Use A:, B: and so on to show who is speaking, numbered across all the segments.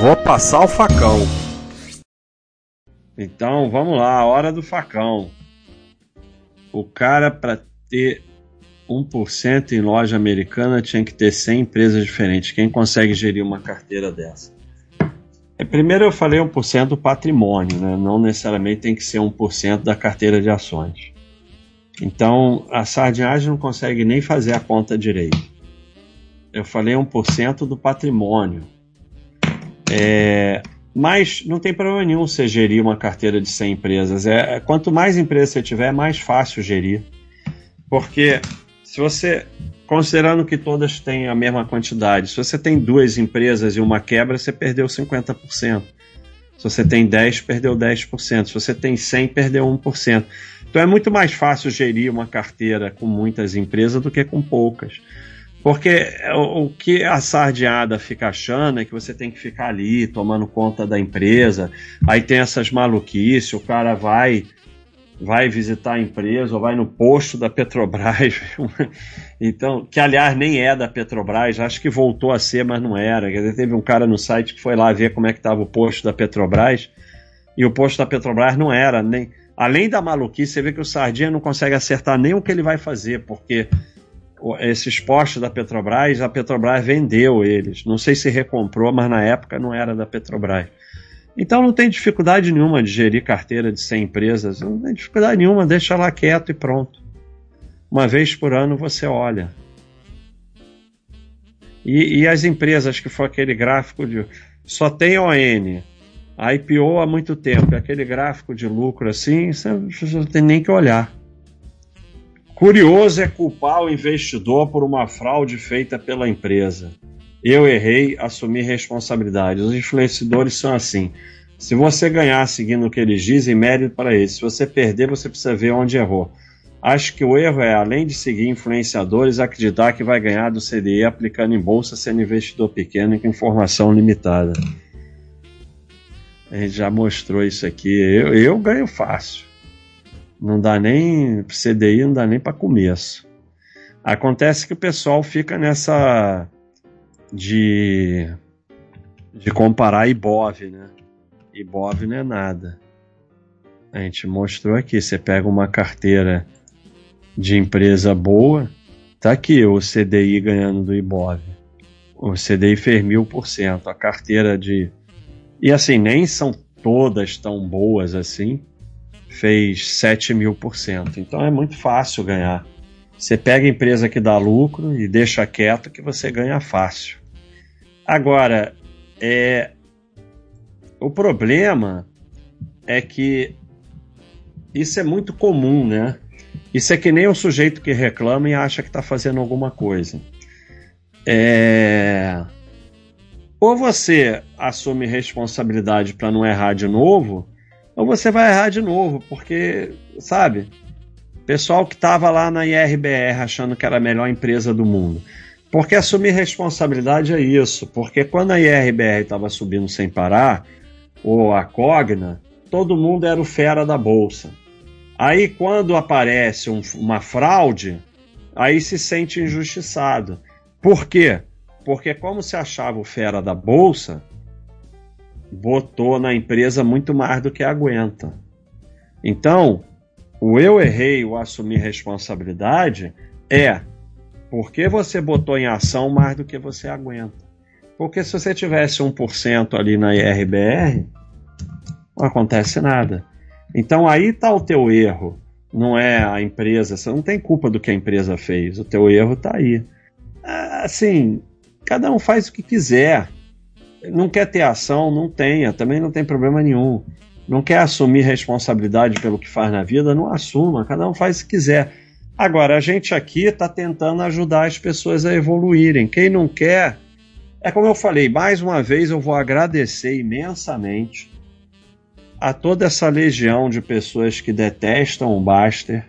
A: Vou passar o facão. Então, vamos lá, a hora do facão. O cara, para ter 1% em loja americana, tinha que ter 100 empresas diferentes. Quem consegue gerir uma carteira dessa? É, primeiro eu falei 1% do patrimônio, né? não necessariamente tem que ser 1% da carteira de ações. Então, a sardinhagem não consegue nem fazer a conta direito. Eu falei 1% do patrimônio. É, mas não tem problema nenhum você gerir uma carteira de 100 empresas. É, quanto mais empresas você tiver, é mais fácil gerir. Porque se você, considerando que todas têm a mesma quantidade, se você tem duas empresas e uma quebra, você perdeu 50%. Se você tem 10, perdeu 10%. Se você tem 100, perdeu 1%. Então é muito mais fácil gerir uma carteira com muitas empresas do que com poucas. Porque o, que a sardeada fica achando é que você tem que ficar ali tomando conta da empresa. Aí tem essas maluquices, o cara vai vai visitar a empresa ou vai no posto da Petrobras. então, que aliás nem é da Petrobras, acho que voltou a ser, mas não era. Teve um cara no site que foi lá ver como é que estava o posto da Petrobras e o posto da Petrobras não era nem além da maluquice, você vê que o Sardinha não consegue acertar nem o que ele vai fazer, porque esses postos da Petrobras, a Petrobras vendeu eles. Não sei se recomprou, mas na época não era da Petrobras. Então não tem dificuldade nenhuma de gerir carteira de 100 empresas, não tem dificuldade nenhuma, deixa lá quieto e pronto. Uma vez por ano você olha. E, e as empresas que for aquele gráfico de só tem ON, a IPO há muito tempo, aquele gráfico de lucro assim, você não tem nem que olhar. Curioso é culpar o investidor por uma fraude feita pela empresa. Eu errei, assumi responsabilidade. Os influenciadores são assim. Se você ganhar seguindo o que eles dizem, mérito para eles. Se você perder, você precisa ver onde errou. Acho que o erro é, além de seguir influenciadores, acreditar que vai ganhar do CDI aplicando em bolsa sendo investidor pequeno e com informação limitada. A gente já mostrou isso aqui. Eu, eu ganho fácil. Não dá nem CDI, não dá nem para começo. Acontece que o pessoal fica nessa de, de comparar Ibov, né? Ibov não é nada. A gente mostrou aqui, você pega uma carteira de empresa boa, tá aqui o CDI ganhando do Ibov. O CDI fez mil por cento. A carteira de. E assim, nem são todas tão boas assim. Fez 7 mil por cento. Então é muito fácil ganhar. Você pega a empresa que dá lucro e deixa quieto que você ganha fácil. Agora, é, o problema é que isso é muito comum, né? Isso é que nem o sujeito que reclama e acha que está fazendo alguma coisa. É... Ou você assume responsabilidade para não errar de novo, ou você vai errar de novo, porque, sabe, pessoal que estava lá na IRBR achando que era a melhor empresa do mundo. Porque assumir responsabilidade é isso. Porque quando a IRBR estava subindo sem parar, ou a Cogna, todo mundo era o fera da bolsa. Aí quando aparece um, uma fraude, aí se sente injustiçado. Por quê? Porque como se achava o fera da bolsa, botou na empresa muito mais do que aguenta. Então, o eu errei, o assumir responsabilidade é porque você botou em ação mais do que você aguenta. Porque se você tivesse 1% ali na IRBR, não acontece nada. Então aí está o teu erro. Não é a empresa, você não tem culpa do que a empresa fez. O teu erro está aí. Assim, cada um faz o que quiser. Não quer ter ação, não tenha. Também não tem problema nenhum. Não quer assumir responsabilidade pelo que faz na vida, não assuma. Cada um faz o que quiser. Agora, a gente aqui está tentando ajudar as pessoas a evoluírem. Quem não quer, é como eu falei, mais uma vez eu vou agradecer imensamente a toda essa legião de pessoas que detestam o Baster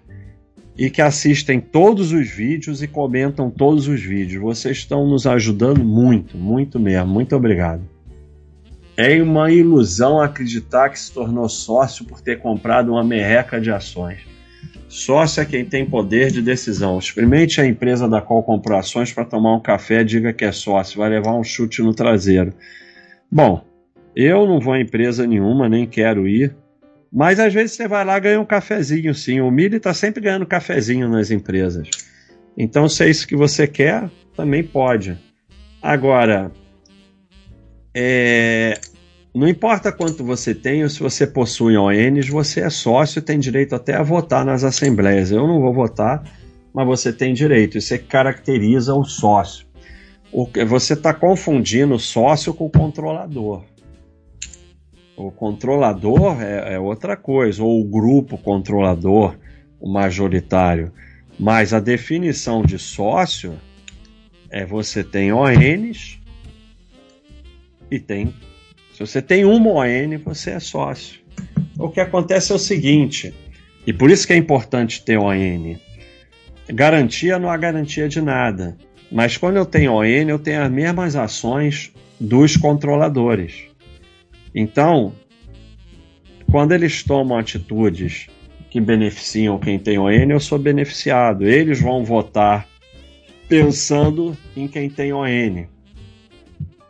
A: e que assistem todos os vídeos e comentam todos os vídeos. Vocês estão nos ajudando muito, muito mesmo. Muito obrigado. É uma ilusão acreditar que se tornou sócio por ter comprado uma merreca de ações. Sócio é quem tem poder de decisão. Experimente a empresa da qual comprou ações para tomar um café, diga que é sócio, vai levar um chute no traseiro. Bom, Eu não vou a empresa nenhuma, nem quero ir. Mas às vezes você vai lá ganhar um cafezinho, sim. O Mili está sempre ganhando cafezinho nas empresas. Então, se é isso que você quer, também pode. Agora, é, não importa quanto você tem ou se você possui ONs, você é sócio e tem direito até a votar nas assembleias. Eu não vou votar, mas você tem direito. Isso é caracteriza o sócio. O, você está confundindo sócio com o controlador. O controlador é, é outra coisa, ou o grupo controlador, o majoritário. Mas a definição de sócio é você tem ONs e tem se você tem uma ON, você é sócio. O que acontece é o seguinte, e por isso que é importante ter ON. Garantia não há garantia de nada. Mas quando eu tenho ON, eu tenho as mesmas ações dos controladores. Então, quando eles tomam atitudes que beneficiam quem tem ON, eu sou beneficiado. Eles vão votar pensando em quem tem ON.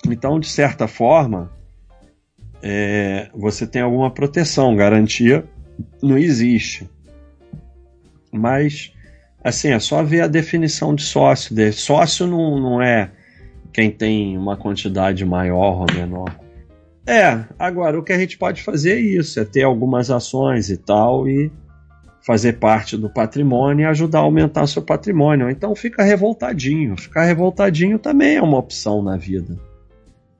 A: Então, de certa forma, é, você tem alguma proteção, garantia não existe. Mas, assim, é só ver a definição de sócio. De, sócio não, não é quem tem uma quantidade maior ou menor. É, agora o que a gente pode fazer é isso, é ter algumas ações e tal e fazer parte do patrimônio e ajudar a aumentar seu patrimônio. Então fica revoltadinho. Ficar revoltadinho também é uma opção na vida.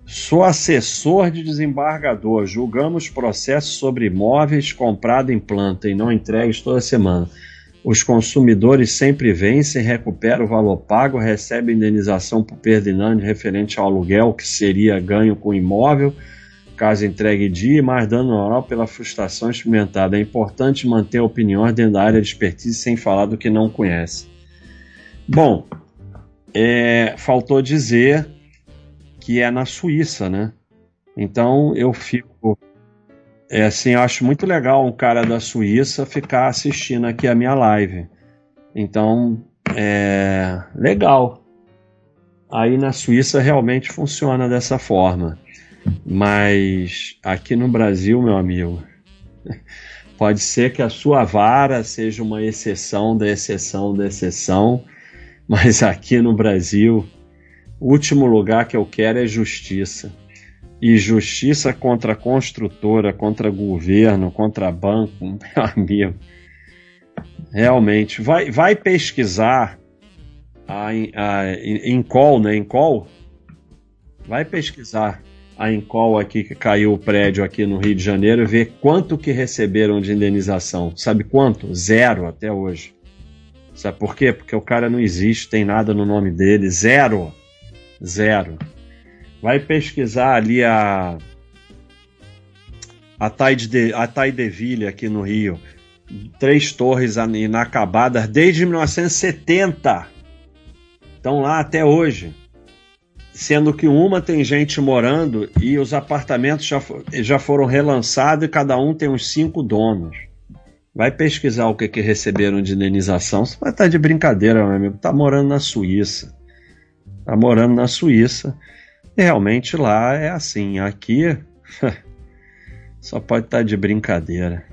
A: Sou assessor de desembargador. Julgamos processos sobre imóveis comprados em planta e não entregues toda semana. Os consumidores sempre vencem, recuperam o valor pago, recebem indenização por perda inane referente ao aluguel que seria ganho com imóvel, caso entregue dia, mais dano moral pela frustração experimentada. É importante manter opiniões dentro da área de expertise sem falar do que não conhece. Bom, é, faltou dizer que é na Suíça, né? Então eu fico. É assim, eu acho muito legal um cara da Suíça ficar assistindo aqui a minha live. Então, é legal. Aí na Suíça realmente funciona dessa forma. Mas aqui no Brasil, meu amigo, pode ser que a sua vara seja uma exceção da exceção da exceção, mas aqui no Brasil o último lugar que eu quero é justiça. E justiça contra construtora, contra governo, contra banco, meu amigo. Realmente, vai, vai pesquisar a, a, em call, né? Vai pesquisar a Encol aqui que caiu o prédio aqui no Rio de Janeiro ver quanto que receberam de indenização. Sabe quanto? Zero até hoje. Sabe por quê? Porque o cara não existe, tem nada no nome dele. Zero. Zero. Vai pesquisar ali a a Tide de, a Taideville aqui no Rio. Três torres inacabadas desde 1970. Estão lá até hoje. Sendo que uma tem gente morando e os apartamentos já, já foram relançados e cada um tem uns cinco donos. Vai pesquisar o que, que receberam de indenização. Você vai estar de brincadeira, meu amigo. Tá morando na Suíça está morando na Suíça. E realmente lá é assim. Aqui só pode estar tá de brincadeira.